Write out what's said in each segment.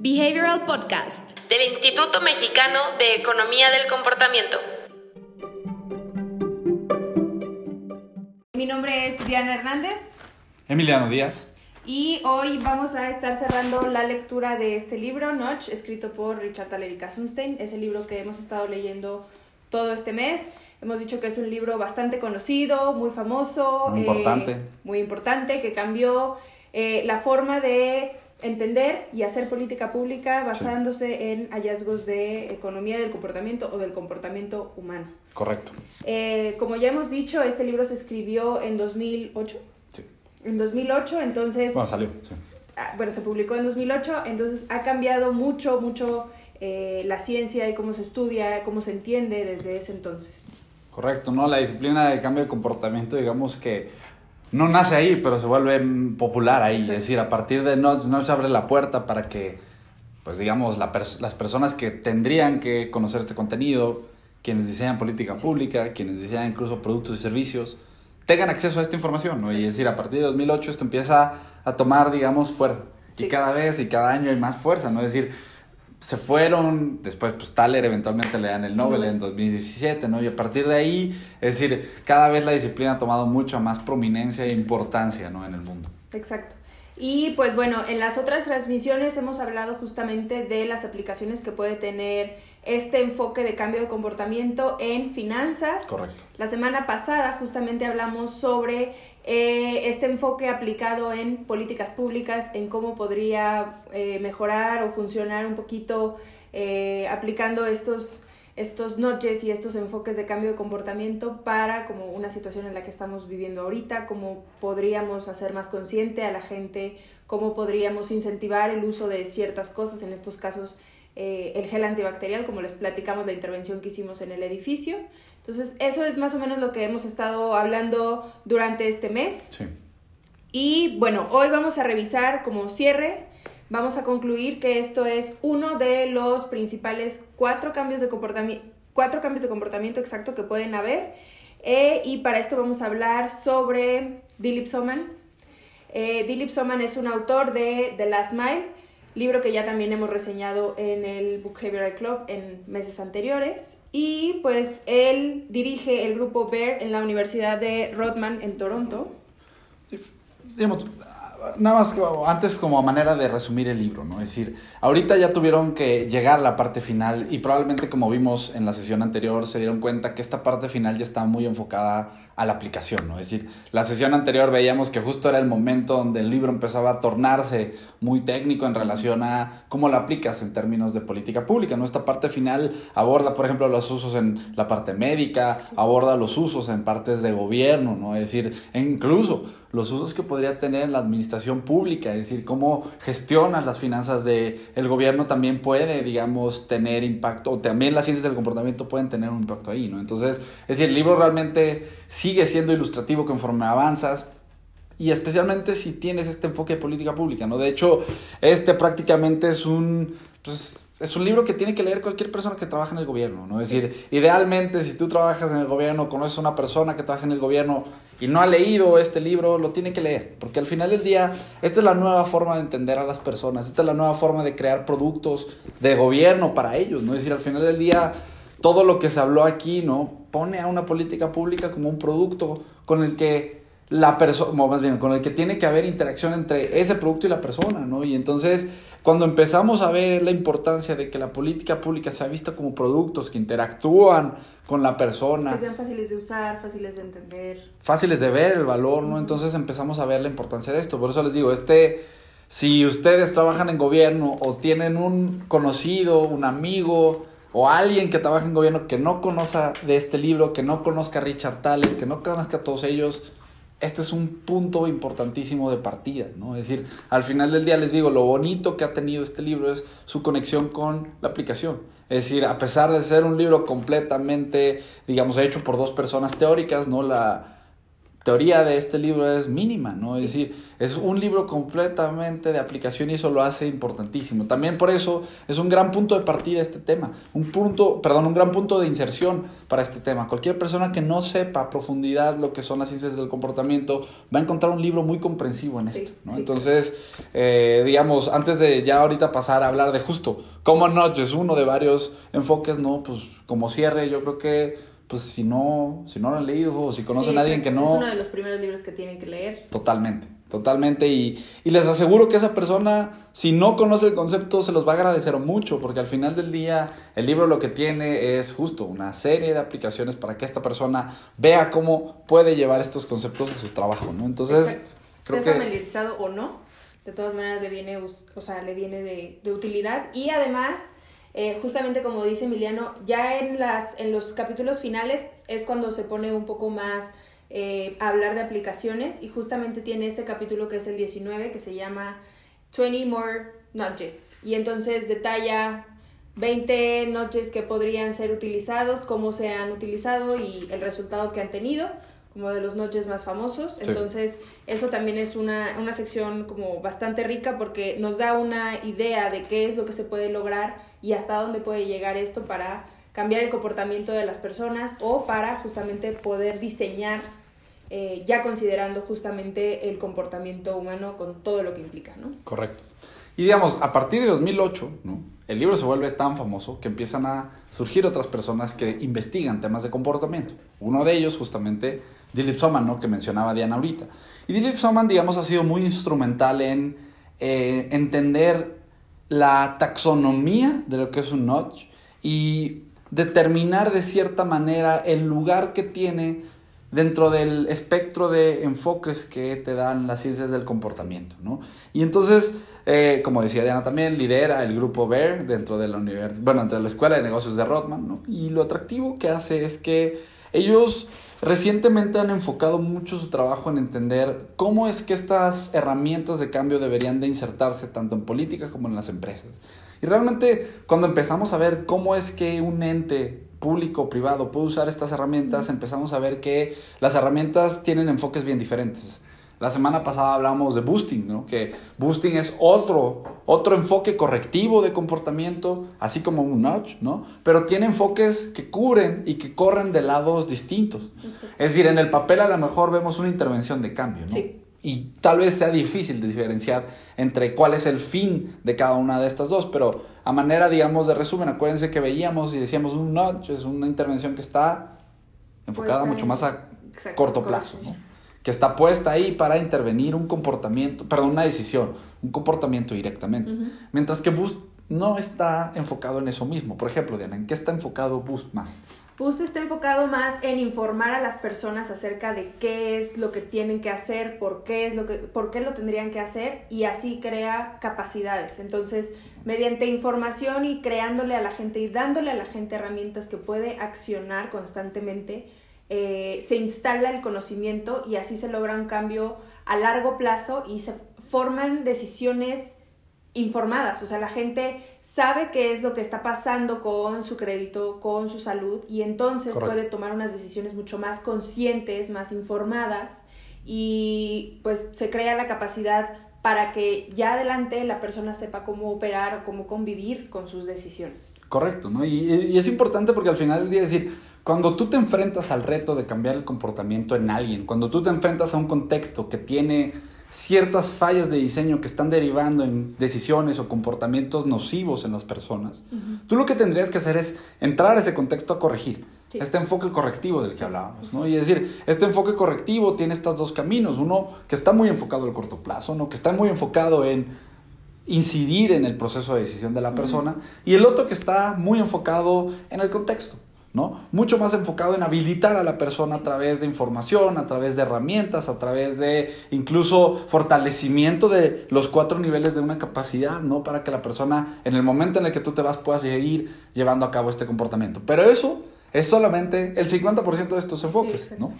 Behavioral Podcast del Instituto Mexicano de Economía del Comportamiento. Mi nombre es Diana Hernández Emiliano Díaz. y hoy vamos a estar cerrando la lectura de este libro, Notch, escrito por Richard Thaler y Kasunstein. Es el libro que hemos estado leyendo todo este mes. Hemos dicho que es un libro bastante conocido, muy famoso. Muy eh, importante. muy importante, que cambió eh, la forma de entender y hacer política pública basándose en hallazgos de economía del comportamiento o del comportamiento humano. Correcto. Eh, como ya hemos dicho, este libro se escribió en 2008. Sí. En 2008, entonces, Bueno, salió. sí. ah, bueno, se publicó en 2008, entonces ha cambiado mucho, mucho eh, la ciencia y cómo se estudia, cómo se entiende desde ese entonces. Correcto, ¿no? La disciplina de cambio de comportamiento, digamos que no nace ahí, pero se vuelve popular ahí. Sí. Es decir, a partir de Notch, Notch abre la puerta para que, pues digamos, la pers- las personas que tendrían que conocer este contenido, quienes diseñan política pública, quienes diseñan incluso productos y servicios, tengan acceso a esta información, ¿no? Y es decir, a partir de 2008 esto empieza a tomar, digamos, fuerza. Sí. Y cada vez y cada año hay más fuerza, ¿no? Es decir, se fueron, después pues Thaler eventualmente le dan el Nobel en 2017, ¿no? Y a partir de ahí, es decir, cada vez la disciplina ha tomado mucha más prominencia e importancia, ¿no? En el mundo. Exacto. Y pues bueno, en las otras transmisiones hemos hablado justamente de las aplicaciones que puede tener este enfoque de cambio de comportamiento en finanzas. Correcto. La semana pasada justamente hablamos sobre eh, este enfoque aplicado en políticas públicas, en cómo podría eh, mejorar o funcionar un poquito eh, aplicando estos, estos notches y estos enfoques de cambio de comportamiento para como una situación en la que estamos viviendo ahorita, cómo podríamos hacer más consciente a la gente, cómo podríamos incentivar el uso de ciertas cosas, en estos casos el gel antibacterial, como les platicamos la intervención que hicimos en el edificio. Entonces, eso es más o menos lo que hemos estado hablando durante este mes. Sí. Y bueno, hoy vamos a revisar como cierre, vamos a concluir que esto es uno de los principales cuatro cambios de comportamiento, cuatro cambios de comportamiento exacto que pueden haber. Eh, y para esto vamos a hablar sobre Dilip Soman. Eh, Dilip Soman es un autor de The Last Mile, libro que ya también hemos reseñado en el Behavioral Club en meses anteriores. Y pues él dirige el grupo Bear en la Universidad de Rodman en Toronto. Nada más antes como manera de resumir el libro, ¿no? Es decir, ahorita ya tuvieron que llegar a la parte final y probablemente como vimos en la sesión anterior se dieron cuenta que esta parte final ya está muy enfocada a la aplicación, ¿no? Es decir, la sesión anterior veíamos que justo era el momento donde el libro empezaba a tornarse muy técnico en relación a cómo lo aplicas en términos de política pública, ¿no? Esta parte final aborda, por ejemplo, los usos en la parte médica, aborda los usos en partes de gobierno, ¿no? Es decir, e incluso los usos que podría tener en la administración pública, es decir, cómo gestionas las finanzas del el gobierno también puede, digamos, tener impacto, o también las ciencias del comportamiento pueden tener un impacto ahí, ¿no? Entonces, es decir, el libro realmente sigue siendo ilustrativo conforme avanzas, y especialmente si tienes este enfoque de política pública, ¿no? De hecho, este prácticamente es un, pues, es un libro que tiene que leer cualquier persona que trabaja en el gobierno, ¿no? Es decir, idealmente, si tú trabajas en el gobierno, conoces a una persona que trabaja en el gobierno y no ha leído este libro, lo tiene que leer, porque al final del día, esta es la nueva forma de entender a las personas, esta es la nueva forma de crear productos de gobierno para ellos, ¿no? Es decir, al final del día, todo lo que se habló aquí, ¿no? Pone a una política pública como un producto con el que la persona, más bien, con el que tiene que haber interacción entre ese producto y la persona, ¿no? Y entonces, cuando empezamos a ver la importancia de que la política pública sea vista como productos que interactúan con la persona, Que sean fáciles de usar, fáciles de entender. fáciles de ver el valor, ¿no? Entonces empezamos a ver la importancia de esto. Por eso les digo, este, si ustedes trabajan en gobierno o tienen un conocido, un amigo o alguien que trabaja en gobierno que no conozca de este libro, que no conozca a Richard Thaler, que no conozca a todos ellos, este es un punto importantísimo de partida, ¿no? Es decir, al final del día les digo, lo bonito que ha tenido este libro es su conexión con la aplicación. Es decir, a pesar de ser un libro completamente, digamos, hecho por dos personas teóricas, ¿no? La, teoría de este libro es mínima, ¿no? Es decir, es un libro completamente de aplicación y eso lo hace importantísimo. También por eso es un gran punto de partida este tema, un punto, perdón, un gran punto de inserción para este tema. Cualquier persona que no sepa a profundidad lo que son las ciencias del comportamiento va a encontrar un libro muy comprensivo en esto, ¿no? Entonces, eh, digamos, antes de ya ahorita pasar a hablar de justo cómo Notch es uno de varios enfoques, ¿no? Pues como cierre, yo creo que pues si no, si no lo han leído o si conocen a alguien que no... Es uno de los primeros libros que tienen que leer. Totalmente, totalmente. Y, y, les aseguro que esa persona, si no conoce el concepto, se los va a agradecer mucho, porque al final del día el libro lo que tiene es justo una serie de aplicaciones para que esta persona vea cómo puede llevar estos conceptos a su trabajo, ¿no? Entonces, creo que... familiarizado o no, de todas maneras le viene, o sea, le viene de, de utilidad y además eh, justamente como dice Emiliano, ya en, las, en los capítulos finales es cuando se pone un poco más eh, a hablar de aplicaciones y justamente tiene este capítulo que es el 19 que se llama 20 More Nudges y entonces detalla 20 nudges que podrían ser utilizados, cómo se han utilizado y el resultado que han tenido como de los noches más famosos. Entonces, eso también es una, una sección como bastante rica porque nos da una idea de qué es lo que se puede lograr y hasta dónde puede llegar esto para cambiar el comportamiento de las personas o para justamente poder diseñar, eh, ya considerando justamente el comportamiento humano con todo lo que implica, ¿no? Correcto. Y digamos, a partir de 2008, ¿no? el libro se vuelve tan famoso que empiezan a surgir otras personas que investigan temas de comportamiento. Uno de ellos, justamente, Dilip Soman, ¿no? que mencionaba Diana ahorita. Y Dilip Soman, digamos, ha sido muy instrumental en eh, entender la taxonomía de lo que es un notch y determinar de cierta manera el lugar que tiene dentro del espectro de enfoques que te dan las ciencias del comportamiento, ¿no? Y entonces, eh, como decía Diana también, lidera el grupo BEAR dentro de la universidad, bueno, la Escuela de Negocios de Rothman, ¿no? Y lo atractivo que hace es que ellos Recientemente han enfocado mucho su trabajo en entender cómo es que estas herramientas de cambio deberían de insertarse tanto en política como en las empresas. Y realmente cuando empezamos a ver cómo es que un ente público o privado puede usar estas herramientas, empezamos a ver que las herramientas tienen enfoques bien diferentes. La semana pasada hablamos de boosting, ¿no? que boosting es otro, otro enfoque correctivo de comportamiento, así como un nudge, ¿no? pero tiene enfoques que cubren y que corren de lados distintos. Es decir, en el papel a lo mejor vemos una intervención de cambio, ¿no? Sí. y tal vez sea difícil diferenciar entre cuál es el fin de cada una de estas dos, pero a manera, digamos, de resumen, acuérdense que veíamos y decíamos un nudge es una intervención que está enfocada mucho más a corto plazo, ¿no? Que está puesta ahí para intervenir un comportamiento, perdón, una decisión, un comportamiento directamente. Mientras que Boost no está enfocado en eso mismo. Por ejemplo, Diana, ¿en qué está enfocado Boost más? Boost está enfocado más en informar a las personas acerca de qué es lo que tienen que hacer, por qué es lo que, por qué lo tendrían que hacer y así crea capacidades. Entonces, mediante información y creándole a la gente y dándole a la gente herramientas que puede accionar constantemente, eh, se instala el conocimiento y así se logra un cambio a largo plazo y se forman decisiones informadas, o sea, la gente sabe qué es lo que está pasando con su crédito, con su salud y entonces puede tomar unas decisiones mucho más conscientes, más informadas y pues se crea la capacidad para que ya adelante la persona sepa cómo operar o cómo convivir con sus decisiones. Correcto, ¿no? Y, y es importante porque al final del día decir, cuando tú te enfrentas al reto de cambiar el comportamiento en alguien, cuando tú te enfrentas a un contexto que tiene ciertas fallas de diseño que están derivando en decisiones o comportamientos nocivos en las personas, tú lo que tendrías que hacer es entrar a ese contexto a corregir. Este enfoque correctivo del que hablábamos, ¿no? Y decir, este enfoque correctivo tiene estos dos caminos. Uno que está muy enfocado al corto plazo, ¿no? Que está muy enfocado en incidir en el proceso de decisión de la persona. Y el otro que está muy enfocado en el contexto. ¿No? Mucho más enfocado en habilitar a la persona a través de información, a través de herramientas, a través de incluso fortalecimiento de los cuatro niveles de una capacidad, ¿no? Para que la persona en el momento en el que tú te vas pueda seguir llevando a cabo este comportamiento. Pero eso es solamente el 50% de estos enfoques, ¿no?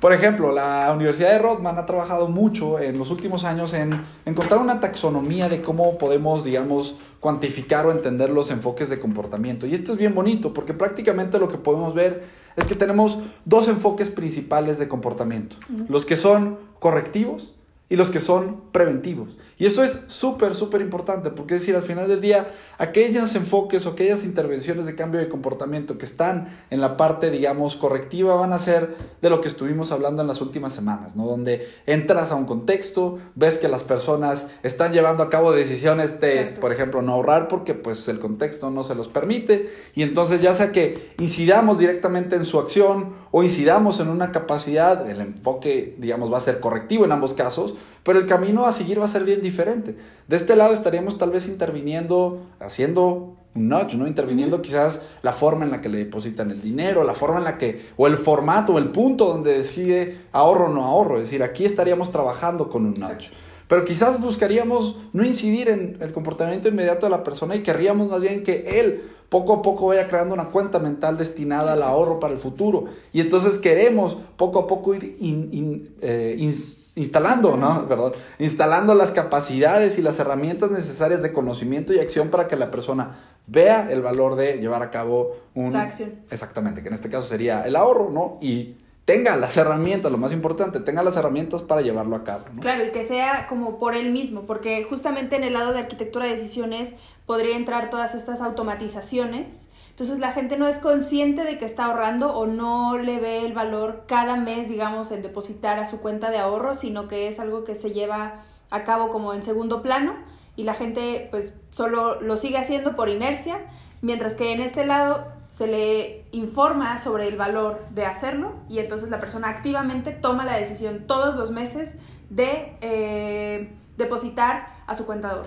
Por ejemplo, la Universidad de Rothman ha trabajado mucho en los últimos años en encontrar una taxonomía de cómo podemos, digamos, cuantificar o entender los enfoques de comportamiento. Y esto es bien bonito porque prácticamente lo que podemos ver es que tenemos dos enfoques principales de comportamiento. Los que son correctivos y los que son preventivos. Y eso es súper, súper importante, porque es decir, al final del día, aquellos enfoques o aquellas intervenciones de cambio de comportamiento que están en la parte, digamos, correctiva, van a ser de lo que estuvimos hablando en las últimas semanas, ¿no? Donde entras a un contexto, ves que las personas están llevando a cabo decisiones de, por ejemplo, no ahorrar porque pues el contexto no se los permite, y entonces ya sea que incidamos directamente en su acción o incidamos en una capacidad, el enfoque, digamos, va a ser correctivo en ambos casos, pero el camino a seguir va a ser bien diferente. De este lado estaríamos tal vez interviniendo, haciendo un notch, ¿no? Interviniendo quizás la forma en la que le depositan el dinero, la forma en la que, o el formato, o el punto donde decide ahorro o no ahorro. Es decir, aquí estaríamos trabajando con un notch. Pero quizás buscaríamos no incidir en el comportamiento inmediato de la persona y querríamos más bien que él poco a poco vaya creando una cuenta mental destinada al ahorro para el futuro. Y entonces queremos poco a poco ir eh, instalando, ¿no? Perdón, instalando las capacidades y las herramientas necesarias de conocimiento y acción para que la persona vea el valor de llevar a cabo un... La acción. Exactamente, que en este caso sería el ahorro, ¿no? Y tenga las herramientas, lo más importante, tenga las herramientas para llevarlo a cabo. Claro, y que sea como por él mismo, porque justamente en el lado de arquitectura de decisiones podría entrar todas estas automatizaciones. Entonces la gente no es consciente de que está ahorrando o no le ve el valor cada mes, digamos, en depositar a su cuenta de ahorro, sino que es algo que se lleva a cabo como en segundo plano y la gente pues solo lo sigue haciendo por inercia, mientras que en este lado se le informa sobre el valor de hacerlo y entonces la persona activamente toma la decisión todos los meses de eh, depositar a su contador.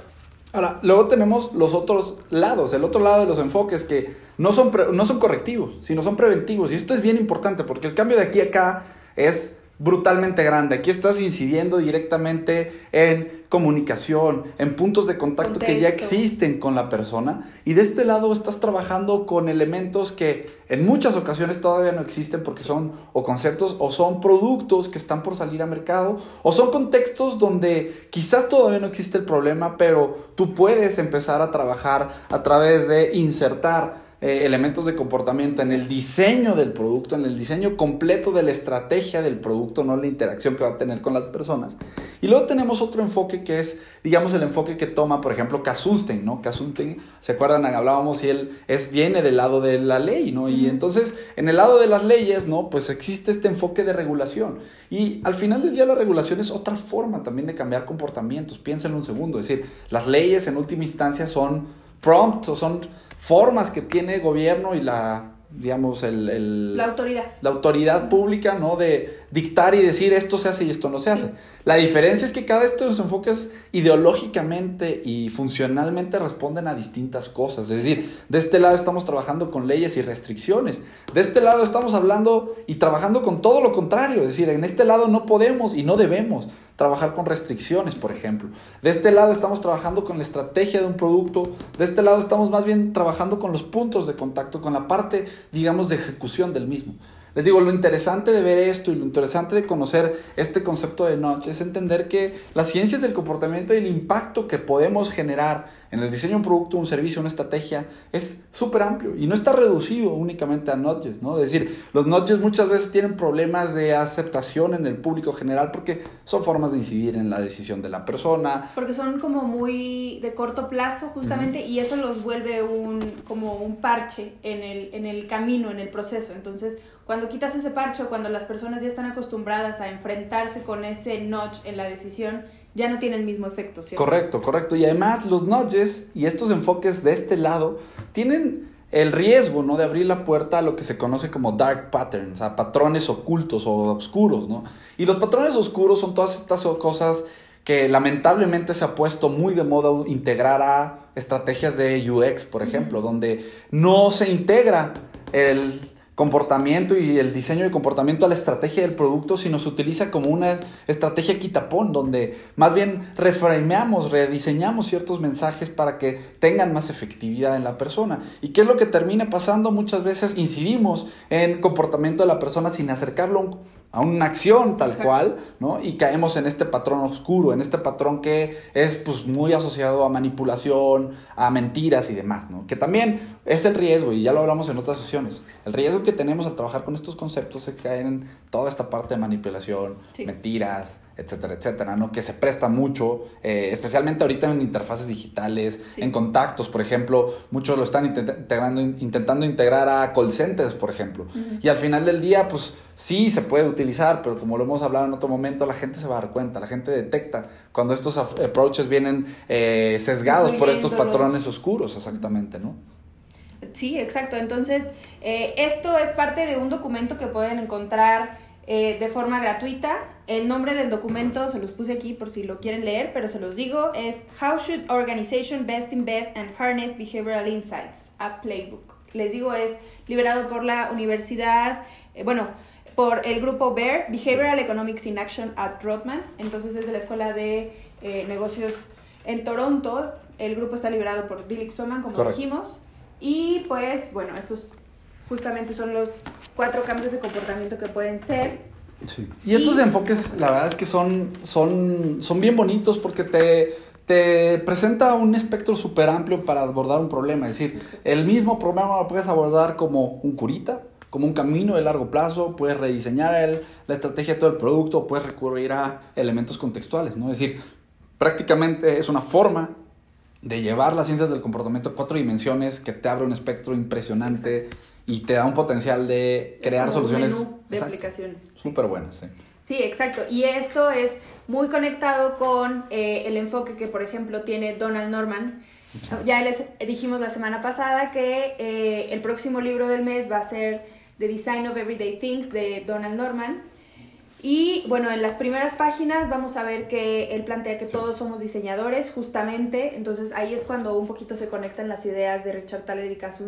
Ahora, luego tenemos los otros lados, el otro lado de los enfoques que no son, no son correctivos, sino son preventivos. Y esto es bien importante porque el cambio de aquí a acá es brutalmente grande. Aquí estás incidiendo directamente en comunicación, en puntos de contacto que ya existen con la persona. Y de este lado estás trabajando con elementos que en muchas ocasiones todavía no existen porque son o conceptos o son productos que están por salir a mercado o son contextos donde quizás todavía no existe el problema, pero tú puedes empezar a trabajar a través de insertar eh, elementos de comportamiento en el diseño del producto, en el diseño completo de la estrategia del producto, no la interacción que va a tener con las personas. Y luego tenemos otro enfoque que es, digamos, el enfoque que toma, por ejemplo, Kasunstein, ¿no? Kasunstein, ¿se acuerdan? Hablábamos y él es, viene del lado de la ley, ¿no? Y entonces, en el lado de las leyes, ¿no? Pues existe este enfoque de regulación. Y al final del día la regulación es otra forma también de cambiar comportamientos. Piénsenlo un segundo, es decir, las leyes en última instancia son prompts o son formas que tiene el gobierno y la, digamos, el, la autoridad. La autoridad pública, ¿no? De dictar y decir esto se hace y esto no se hace. La diferencia es que cada de estos enfoques ideológicamente y funcionalmente responden a distintas cosas. Es decir, de este lado estamos trabajando con leyes y restricciones. De este lado estamos hablando y trabajando con todo lo contrario. Es decir, en este lado no podemos y no debemos trabajar con restricciones, por ejemplo. De este lado estamos trabajando con la estrategia de un producto, de este lado estamos más bien trabajando con los puntos de contacto, con la parte, digamos, de ejecución del mismo. Les digo, lo interesante de ver esto y lo interesante de conocer este concepto de notch es entender que las ciencias del comportamiento y el impacto que podemos generar en el diseño de un producto, un servicio, una estrategia es súper amplio y no está reducido únicamente a notches, ¿no? Es decir, los notches muchas veces tienen problemas de aceptación en el público general porque son formas de incidir en la decisión de la persona. Porque son como muy de corto plazo justamente y eso los vuelve un, como un parche en el, en el camino, en el proceso. Entonces, cuando quitas ese parche, cuando las personas ya están acostumbradas a enfrentarse con ese notch en la decisión, ya no tiene el mismo efecto, ¿cierto? Correcto, correcto. Y además los nudges y estos enfoques de este lado tienen el riesgo, ¿no? De abrir la puerta a lo que se conoce como dark patterns, a patrones ocultos o oscuros, ¿no? Y los patrones oscuros son todas estas cosas que lamentablemente se ha puesto muy de moda integrar a estrategias de UX, por ejemplo, donde no se integra el comportamiento y el diseño de comportamiento a la estrategia del producto, sino se utiliza como una estrategia quitapón, donde más bien reframeamos, rediseñamos ciertos mensajes para que tengan más efectividad en la persona. ¿Y qué es lo que termina pasando? Muchas veces incidimos en comportamiento de la persona sin acercarlo a una acción tal cual, ¿no? Y caemos en este patrón oscuro, en este patrón que es pues muy asociado a manipulación, a mentiras y demás, ¿no? Que también es el riesgo, y ya lo hablamos en otras sesiones, el riesgo que tenemos al trabajar con estos conceptos es caer en toda esta parte de manipulación, mentiras, etcétera, etcétera, ¿no? Que se presta mucho, eh, especialmente ahorita en interfaces digitales, en contactos, por ejemplo, muchos lo están integrando, intentando integrar a call centers, por ejemplo. Y al final del día, pues sí se puede utilizar, pero como lo hemos hablado en otro momento, la gente se va a dar cuenta, la gente detecta cuando estos approaches vienen eh, sesgados por estos patrones oscuros, exactamente, ¿no? Sí, exacto. Entonces, eh, esto es parte de un documento que pueden encontrar eh, de forma gratuita. El nombre del documento se los puse aquí por si lo quieren leer, pero se los digo, es How Should Organization Best Embed and Harness Behavioral Insights, a Playbook. Les digo, es liberado por la Universidad, bueno, por el grupo BEAR, Behavioral Economics in Action at Rothman. Entonces es de la Escuela de eh, Negocios en Toronto. El grupo está liberado por Dilip Swayman, como dijimos. Y pues, bueno, estos justamente son los cuatro cambios de comportamiento que pueden ser. Sí. Y estos enfoques, la verdad es que son, son, son bien bonitos porque te, te presenta un espectro súper amplio para abordar un problema. Es decir, el mismo problema lo puedes abordar como un curita, como un camino de largo plazo, puedes rediseñar el, la estrategia de todo el producto, puedes recurrir a elementos contextuales, ¿no? Es decir, prácticamente es una forma de llevar las ciencias del comportamiento a cuatro dimensiones que te abre un espectro impresionante y te da un potencial de crear soluciones. de aplicaciones. Súper buenas, sí. Sí, exacto. Y esto es muy conectado con eh, el enfoque que, por ejemplo, tiene Donald Norman. Ya les dijimos la semana pasada que eh, el próximo libro del mes va a ser The Design of Everyday Things de Donald Norman. Y bueno, en las primeras páginas vamos a ver que él plantea que todos somos diseñadores, justamente. Entonces ahí es cuando un poquito se conectan las ideas de Richard Thaler y Cass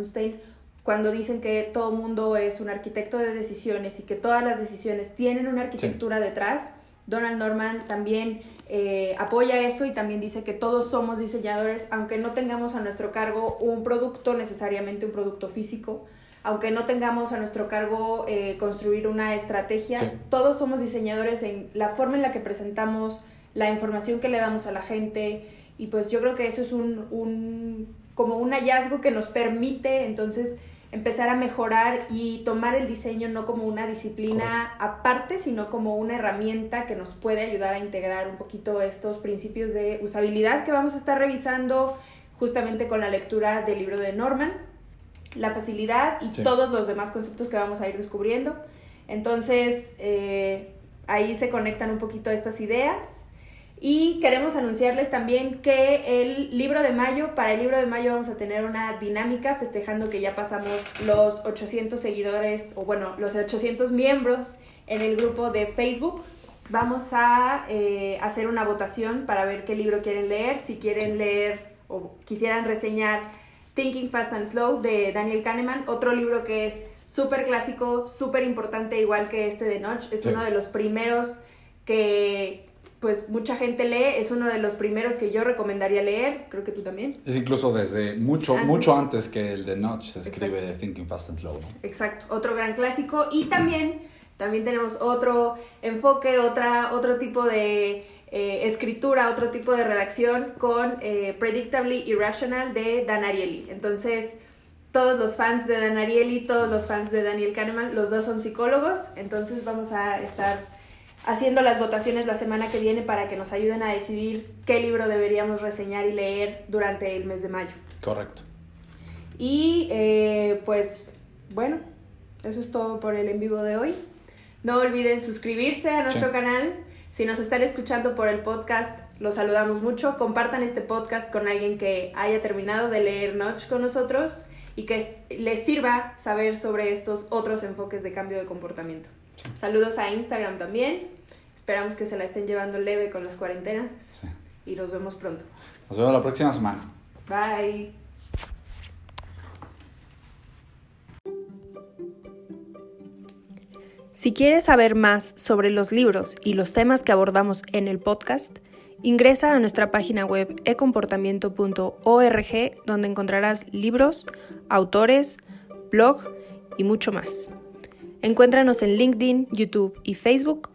cuando dicen que todo mundo es un arquitecto de decisiones y que todas las decisiones tienen una arquitectura detrás. Donald Norman también eh, apoya eso y también dice que todos somos diseñadores, aunque no tengamos a nuestro cargo un producto, necesariamente un producto físico, aunque no tengamos a nuestro cargo eh, construir una estrategia, todos somos diseñadores en la forma en la que presentamos la información que le damos a la gente y pues yo creo que eso es un, un como un hallazgo que nos permite entonces empezar a mejorar y tomar el diseño no como una disciplina aparte, sino como una herramienta que nos puede ayudar a integrar un poquito estos principios de usabilidad que vamos a estar revisando justamente con la lectura del libro de Norman la facilidad y todos los demás conceptos que vamos a ir descubriendo. Entonces, eh, ahí se conectan un poquito estas ideas. Y queremos anunciarles también que el libro de mayo, para el libro de mayo vamos a tener una dinámica festejando que ya pasamos los 800 seguidores, o bueno, los 800 miembros en el grupo de Facebook. Vamos a eh, hacer una votación para ver qué libro quieren leer, si quieren leer o quisieran reseñar Thinking Fast and Slow de Daniel Kahneman, otro libro que es súper clásico, súper importante, igual que este de Notch, es uno de los primeros que pues mucha gente lee, es uno de los primeros que yo recomendaría leer, creo que tú también. Es incluso desde mucho, mucho antes que el de Notch se escribe Thinking Fast and Slow. Exacto, otro gran clásico y también, también tenemos otro enfoque, otra, otro tipo de eh, escritura, otro tipo de redacción con eh, Predictably Irrational de Dan Ariely. Entonces, todos los fans de Dan Ariely, todos los fans de Daniel Kahneman, los dos son psicólogos, entonces vamos a estar haciendo las votaciones la semana que viene para que nos ayuden a decidir qué libro deberíamos reseñar y leer durante el mes de mayo. Correcto. Y eh, pues bueno, eso es todo por el en vivo de hoy. No olviden suscribirse a nuestro canal si nos están escuchando por el podcast, los saludamos mucho. Compartan este podcast con alguien que haya terminado de leer Notch con nosotros y que les sirva saber sobre estos otros enfoques de cambio de comportamiento. Saludos a Instagram también. Esperamos que se la estén llevando leve con las cuarentenas. Y nos vemos pronto. Nos vemos la próxima semana. Bye. Si quieres saber más sobre los libros y los temas que abordamos en el podcast, ingresa a nuestra página web ecomportamiento.org donde encontrarás libros, autores, blog y mucho más. Encuéntranos en LinkedIn, YouTube y Facebook